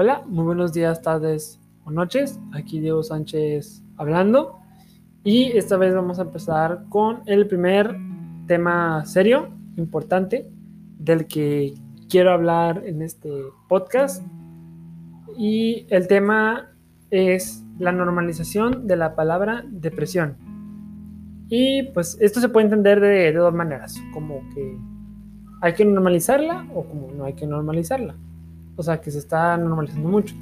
Hola, muy buenos días, tardes o noches. Aquí Diego Sánchez hablando. Y esta vez vamos a empezar con el primer tema serio, importante, del que quiero hablar en este podcast. Y el tema es la normalización de la palabra depresión. Y pues esto se puede entender de, de dos maneras, como que hay que normalizarla o como no hay que normalizarla o sea, que se está normalizando mucho.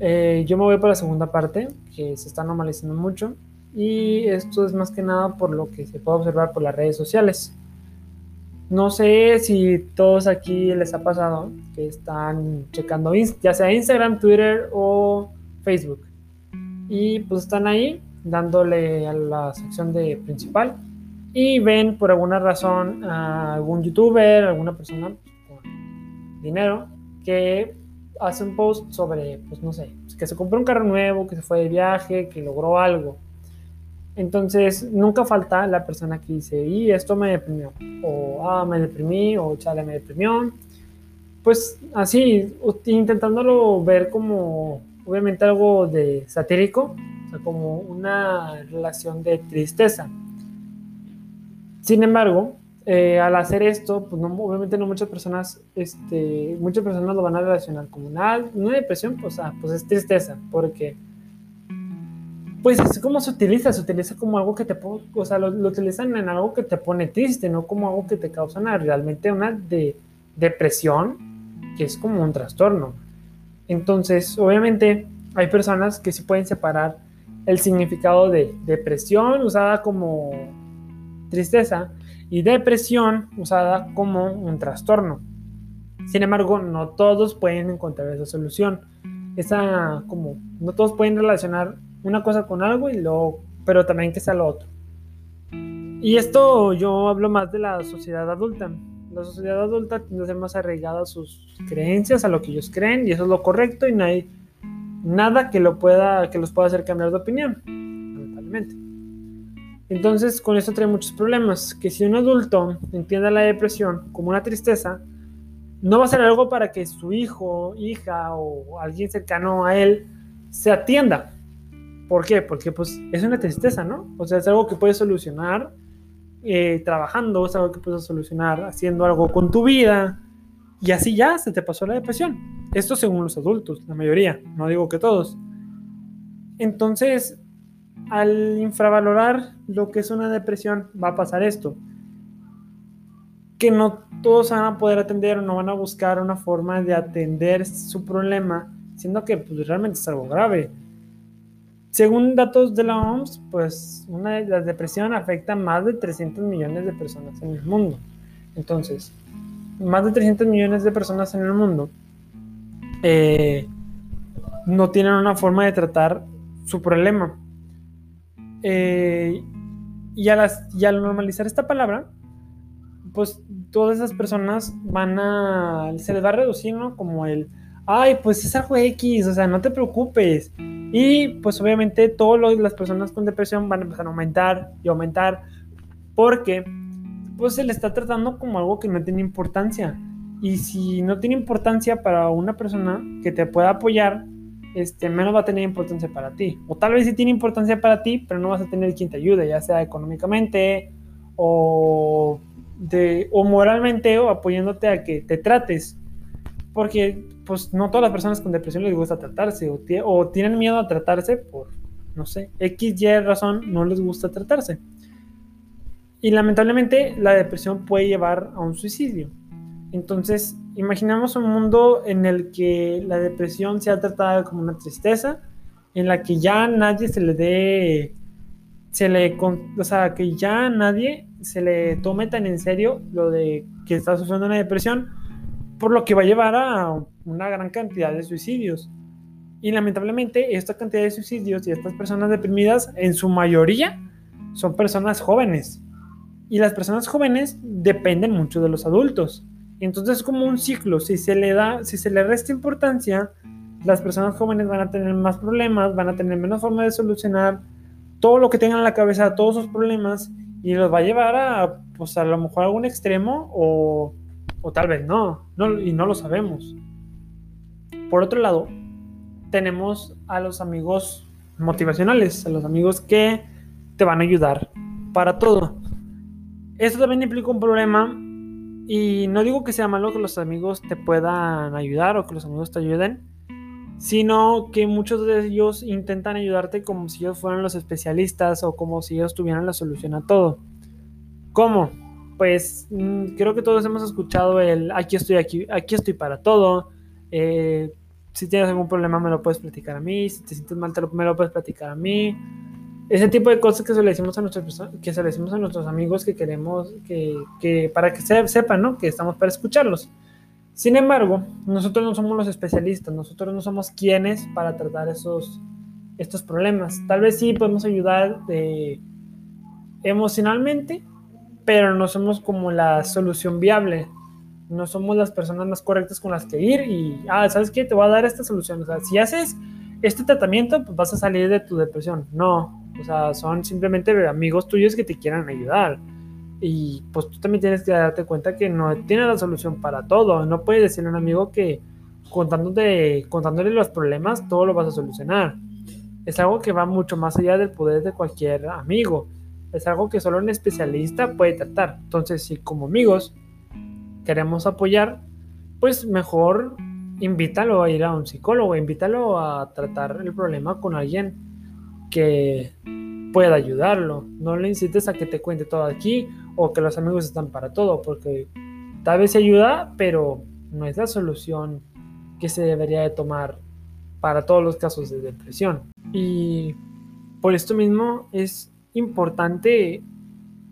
Eh, yo me voy por la segunda parte, que se está normalizando mucho, y esto es más que nada por lo que se puede observar por las redes sociales. No sé si todos aquí les ha pasado que están checando ya sea Instagram, Twitter o Facebook. Y pues están ahí dándole a la sección de principal y ven por alguna razón a algún youtuber, alguna persona con dinero que hace un post sobre, pues no sé, que se compró un carro nuevo, que se fue de viaje, que logró algo. Entonces, nunca falta la persona que dice, y esto me deprimió, o ah, me deprimí, o chale, me deprimió. Pues así, intentándolo ver como, obviamente, algo de satírico, o sea, como una relación de tristeza. Sin embargo, eh, al hacer esto, pues no, obviamente no muchas personas, este, muchas personas lo van a relacionar como una, una depresión, pues, ah, pues es tristeza, porque pues es como se utiliza, se utiliza como algo que te o sea, lo, utilizan en algo que te pone triste, no como algo que te causa una, realmente una de, depresión, que es como un trastorno. Entonces, obviamente, hay personas que sí pueden separar el significado de depresión usada como tristeza y depresión usada como un trastorno. Sin embargo, no todos pueden encontrar esa solución. Esa como no todos pueden relacionar una cosa con algo y luego, pero también que sea lo otro. Y esto yo hablo más de la sociedad adulta. La sociedad adulta tiende a ser más arraigada a sus creencias, a lo que ellos creen, y eso es lo correcto, y no hay nada que, lo pueda, que los pueda hacer cambiar de opinión, lamentablemente. Entonces, con esto trae muchos problemas, que si un adulto entiende la depresión como una tristeza, no va a ser algo para que su hijo, hija o alguien cercano a él se atienda. ¿Por qué? Porque pues es una tristeza, ¿no? O sea, es algo que puedes solucionar eh, trabajando, es algo que puedes solucionar haciendo algo con tu vida y así ya se te pasó la depresión. Esto según los adultos, la mayoría, no digo que todos. Entonces, al infravalorar lo que es una depresión, va a pasar esto. Que no todos van a poder atender o no van a buscar una forma de atender su problema, siendo que pues, realmente es algo grave. Según datos de la OMS, pues una la depresión afecta a más de 300 millones de personas en el mundo. Entonces, más de 300 millones de personas en el mundo eh, no tienen una forma de tratar su problema. Eh, y, a las, y al normalizar esta palabra, pues todas esas personas van a, se les va a reducir, ¿no? Como el, ay, pues es algo X, o sea, no te preocupes. Y pues obviamente todas las personas con depresión van a empezar a aumentar y aumentar porque pues se le está tratando como algo que no tiene importancia. Y si no tiene importancia para una persona que te pueda apoyar, este, menos va a tener importancia para ti. O tal vez sí tiene importancia para ti, pero no vas a tener quien te ayude, ya sea económicamente o, de, o moralmente o apoyándote a que te trates. Porque pues no todas las personas con depresión les gusta tratarse o, o tienen miedo a tratarse por, no sé, X, Y razón no les gusta tratarse. Y lamentablemente la depresión puede llevar a un suicidio. Entonces, imaginamos un mundo en el que la depresión sea tratada como una tristeza, en la que ya nadie se le dé, se le, o sea, que ya nadie se le tome tan en serio lo de que está sufriendo una depresión, por lo que va a llevar a una gran cantidad de suicidios. Y lamentablemente esta cantidad de suicidios y estas personas deprimidas, en su mayoría, son personas jóvenes. Y las personas jóvenes dependen mucho de los adultos. Entonces es como un ciclo, si se le da, si se le resta importancia, las personas jóvenes van a tener más problemas, van a tener menos forma de solucionar todo lo que tengan en la cabeza, todos sus problemas, y los va a llevar a, pues a lo mejor a algún extremo o, o tal vez no, no, y no lo sabemos. Por otro lado, tenemos a los amigos motivacionales, a los amigos que te van a ayudar para todo. Esto también implica un problema y no digo que sea malo que los amigos te puedan ayudar o que los amigos te ayuden, sino que muchos de ellos intentan ayudarte como si ellos fueran los especialistas o como si ellos tuvieran la solución a todo. ¿Cómo? Pues mm, creo que todos hemos escuchado el aquí estoy aquí, aquí estoy para todo. Eh, si tienes algún problema me lo puedes platicar a mí, si te sientes mal te lo, me lo puedes platicar a mí ese tipo de cosas que se le decimos a nuestros, que se le decimos a nuestros amigos que queremos que, que para que se, sepan ¿no? que estamos para escucharlos. Sin embargo, nosotros no somos los especialistas, nosotros no somos quienes para tratar esos, estos problemas. Tal vez sí podemos ayudar de, emocionalmente, pero no somos como la solución viable. No somos las personas más correctas con las que ir y, ah, ¿sabes qué? Te voy a dar esta solución. O sea, si haces este tratamiento, pues vas a salir de tu depresión. No, o sea, son simplemente amigos tuyos que te quieran ayudar. Y pues tú también tienes que darte cuenta que no tiene la solución para todo. No puedes decirle a un amigo que contándote, contándole los problemas, todo lo vas a solucionar. Es algo que va mucho más allá del poder de cualquier amigo. Es algo que solo un especialista puede tratar. Entonces, si como amigos queremos apoyar, pues mejor invítalo a ir a un psicólogo, invítalo a tratar el problema con alguien que pueda ayudarlo. No le incites a que te cuente todo aquí o que los amigos están para todo, porque tal vez ayuda, pero no es la solución que se debería de tomar para todos los casos de depresión. Y por esto mismo es importante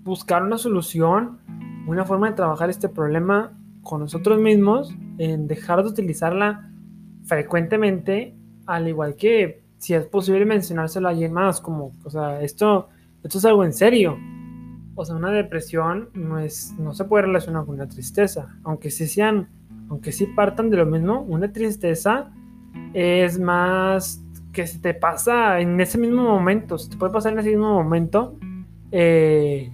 buscar una solución, una forma de trabajar este problema con nosotros mismos, en dejar de utilizarla frecuentemente, al igual que si es posible mencionárselo a alguien más, como, o sea, esto, esto es algo en serio. O sea, una depresión no, es, no se puede relacionar con una tristeza, aunque sí sean, aunque sí partan de lo mismo, una tristeza es más que se te pasa en ese mismo momento, se te puede pasar en ese mismo momento eh,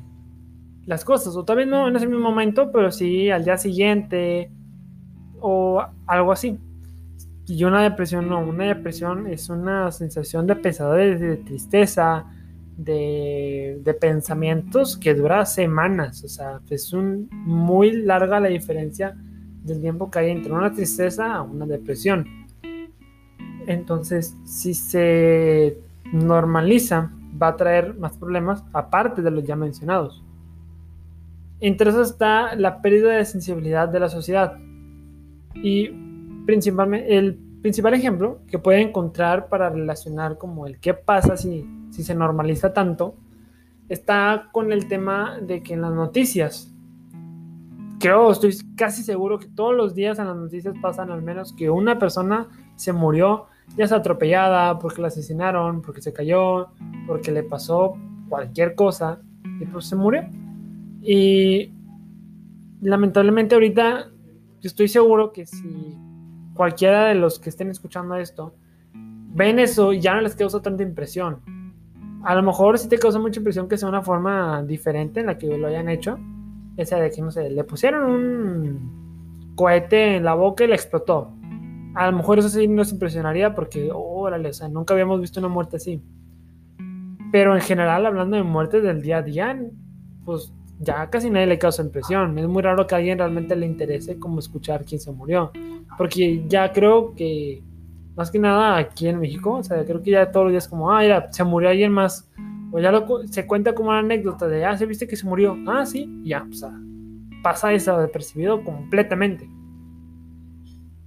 las cosas, o vez no en ese mismo momento, pero sí al día siguiente o algo así. Y una depresión no, una depresión es una sensación de pesadez, de tristeza, de, pensamientos que dura semanas. O sea, es un, muy larga la diferencia del tiempo que hay entre una tristeza a una depresión. Entonces, si se normaliza, va a traer más problemas aparte de los ya mencionados. Entre eso está la pérdida de sensibilidad de la sociedad. Y principalmente, el principal ejemplo que puede encontrar para relacionar como el qué pasa si, se normaliza tanto, está con el tema de que en las noticias, creo, estoy casi seguro que todos los días en las noticias pasan al menos que una persona se murió, ya sea atropellada, porque la asesinaron, porque se cayó, porque le pasó cualquier cosa, y pues se murió. Y lamentablemente ahorita estoy seguro que si cualquiera de los que estén escuchando esto, ven eso y ya no les causa tanta impresión. A lo mejor sí te causa mucha impresión que sea una forma diferente en la que lo hayan hecho. Esa de que, no sé, le pusieron un cohete en la boca y le explotó. A lo mejor eso sí nos impresionaría porque, órale, o sea, nunca habíamos visto una muerte así. Pero en general, hablando de muertes del día a día, pues ya casi nadie le causa impresión. Es muy raro que a alguien realmente le interese como escuchar quién se murió. Porque ya creo que, más que nada aquí en México, o sea, creo que ya todos los días como, ah, mira, se murió alguien más. O ya lo, se cuenta como una anécdota de, ah, ¿se viste que se murió? Ah, sí, ya, o sea, pasa eso de percibido completamente.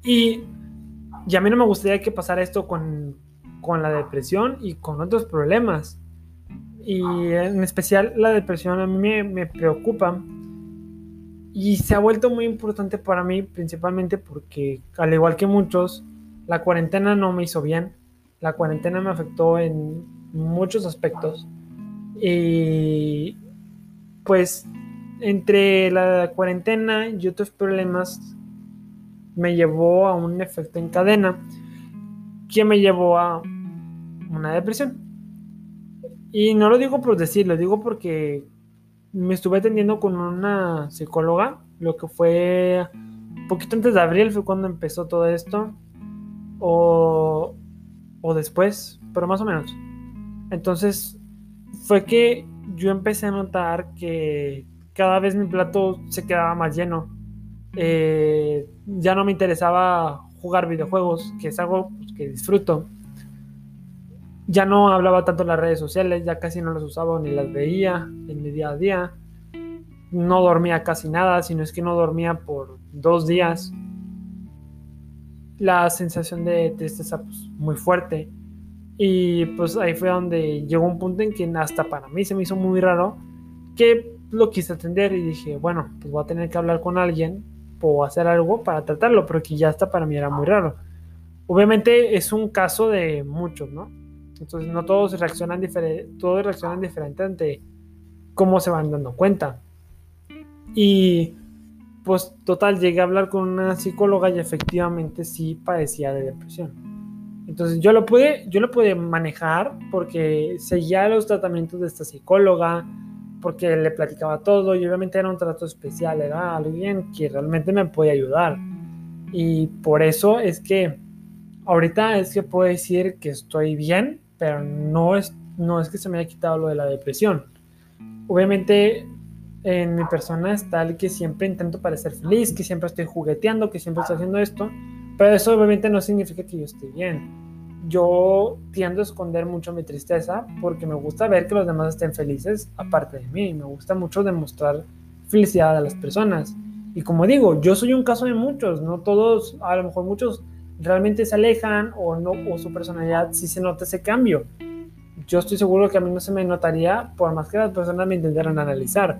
Y, y a mí no me gustaría que pasara esto con, con la depresión y con otros problemas y en especial la depresión a mí me, me, preocupa y se ha vuelto muy importante para mí principalmente porque al igual que muchos la cuarentena no me hizo bien la cuarentena me afectó en muchos aspectos y pues entre la cuarentena y otros problemas me llevó a un efecto en cadena que me llevó a una depresión. Y no lo digo por decir, lo digo porque me estuve atendiendo con una psicóloga, lo que fue poquito antes de abril fue cuando empezó todo esto. o, o después, pero más o menos. Entonces fue que yo empecé a notar que cada vez mi plato se quedaba más lleno. Eh, ya no me interesaba jugar videojuegos, que es algo pues, que disfruto. Ya no hablaba tanto en las redes sociales, ya casi no las usaba ni las veía en mi día a día. No dormía casi nada, sino es que no dormía por dos días. La sensación de tristeza pues, muy fuerte. Y pues ahí fue donde llegó un punto en que hasta para mí se me hizo muy raro que lo quise atender y dije, bueno, pues voy a tener que hablar con alguien o hacer algo para tratarlo, porque ya hasta para mí era muy raro. Obviamente es un caso de muchos, ¿no? Entonces no todos reaccionan diferente, todos reaccionan diferente ante cómo se van dando cuenta. Y pues total, llegué a hablar con una psicóloga y efectivamente sí padecía de depresión. Entonces yo lo pude, yo lo pude manejar porque seguía los tratamientos de esta psicóloga, porque le platicaba todo y obviamente era un trato especial, era alguien que realmente me podía ayudar. Y por eso es que ahorita es que puedo decir que estoy bien, pero no es, no es que se me haya quitado lo de la depresión. Obviamente en mi persona está el que siempre intento parecer feliz, que siempre estoy jugueteando, que siempre estoy haciendo esto, pero eso obviamente no significa que yo esté bien yo tiendo a esconder mucho mi tristeza porque me gusta ver que los demás estén felices aparte de mí. Me gusta mucho demostrar felicidad a las personas. Y como digo, yo soy un caso de muchos, no todos, a lo mejor muchos realmente se alejan o no o su personalidad sí se nota ese cambio. Yo estoy seguro que a mí no se me notaría por más que las personas me intentaran analizar.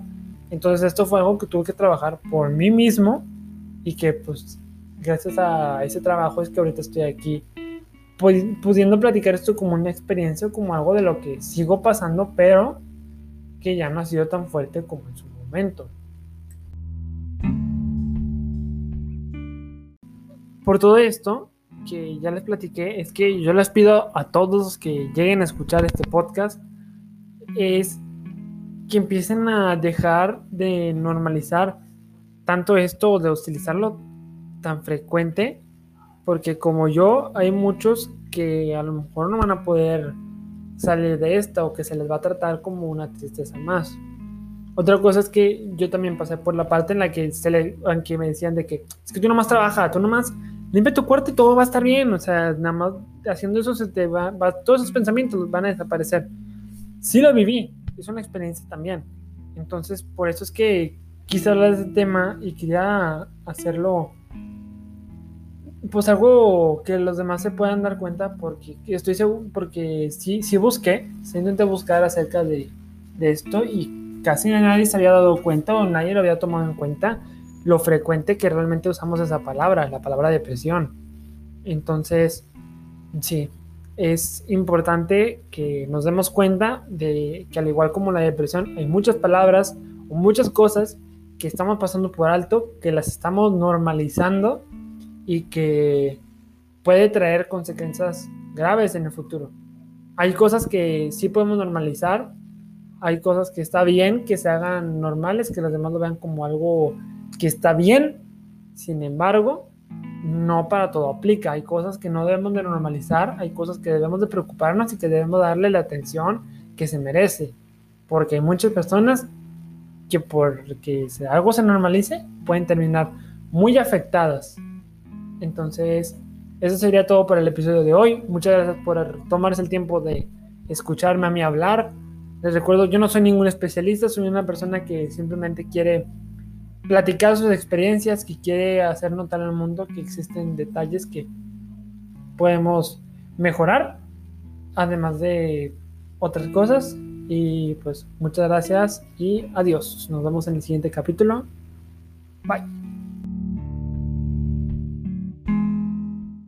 Entonces esto fue algo que tuve que trabajar por mí mismo y que pues gracias a ese trabajo es que ahorita estoy aquí pudiendo platicar esto como una experiencia, como algo de lo que sigo pasando, pero que ya no ha sido tan fuerte como en su momento. Por todo esto que ya les platiqué, es que yo les pido a todos los que lleguen a escuchar este podcast, es que empiecen a dejar de normalizar tanto esto, de utilizarlo tan frecuente porque como yo, hay muchos que a lo mejor no van a poder salir de esta o que se les va a tratar como una tristeza más. Otra cosa es que yo también pasé por la parte en la que, se le, en que me decían de que es que tú nomás trabaja, tú nomás limpia tu cuarto y todo va a estar bien. O sea, nada más haciendo eso se te va, todos esos pensamientos van a desaparecer. Sí lo viví, es una experiencia también. Entonces, por eso es que quise hablar de este tema y quería hacerlo pues algo que los demás se puedan dar cuenta porque estoy seguro, porque sí, sí busqué, sí intenté buscar acerca de, de, esto y casi nadie se había dado cuenta o nadie lo había tomado en cuenta lo frecuente que realmente usamos esa palabra, la palabra depresión. Entonces, sí, es importante que nos demos cuenta de que al igual como la depresión, hay muchas palabras o muchas cosas que estamos pasando por alto, que las estamos normalizando y que puede traer consecuencias graves en el futuro. Hay cosas que sí podemos normalizar, hay cosas que está bien que se hagan normales, que los demás lo vean como algo que está bien, sin embargo, no para todo aplica. Hay cosas que no debemos de normalizar, hay cosas que debemos de preocuparnos y que debemos darle la atención que se merece, porque hay muchas personas que porque algo se normalice pueden terminar muy afectadas entonces, eso sería todo por el episodio de hoy. Muchas gracias por tomarse el tiempo de escucharme a mí hablar. Les recuerdo, yo no soy ningún especialista, soy una persona que simplemente quiere platicar sus experiencias, que quiere hacer notar al mundo que existen detalles que podemos mejorar, además de otras cosas. Y pues muchas gracias y adiós. Nos vemos en el siguiente capítulo. Bye.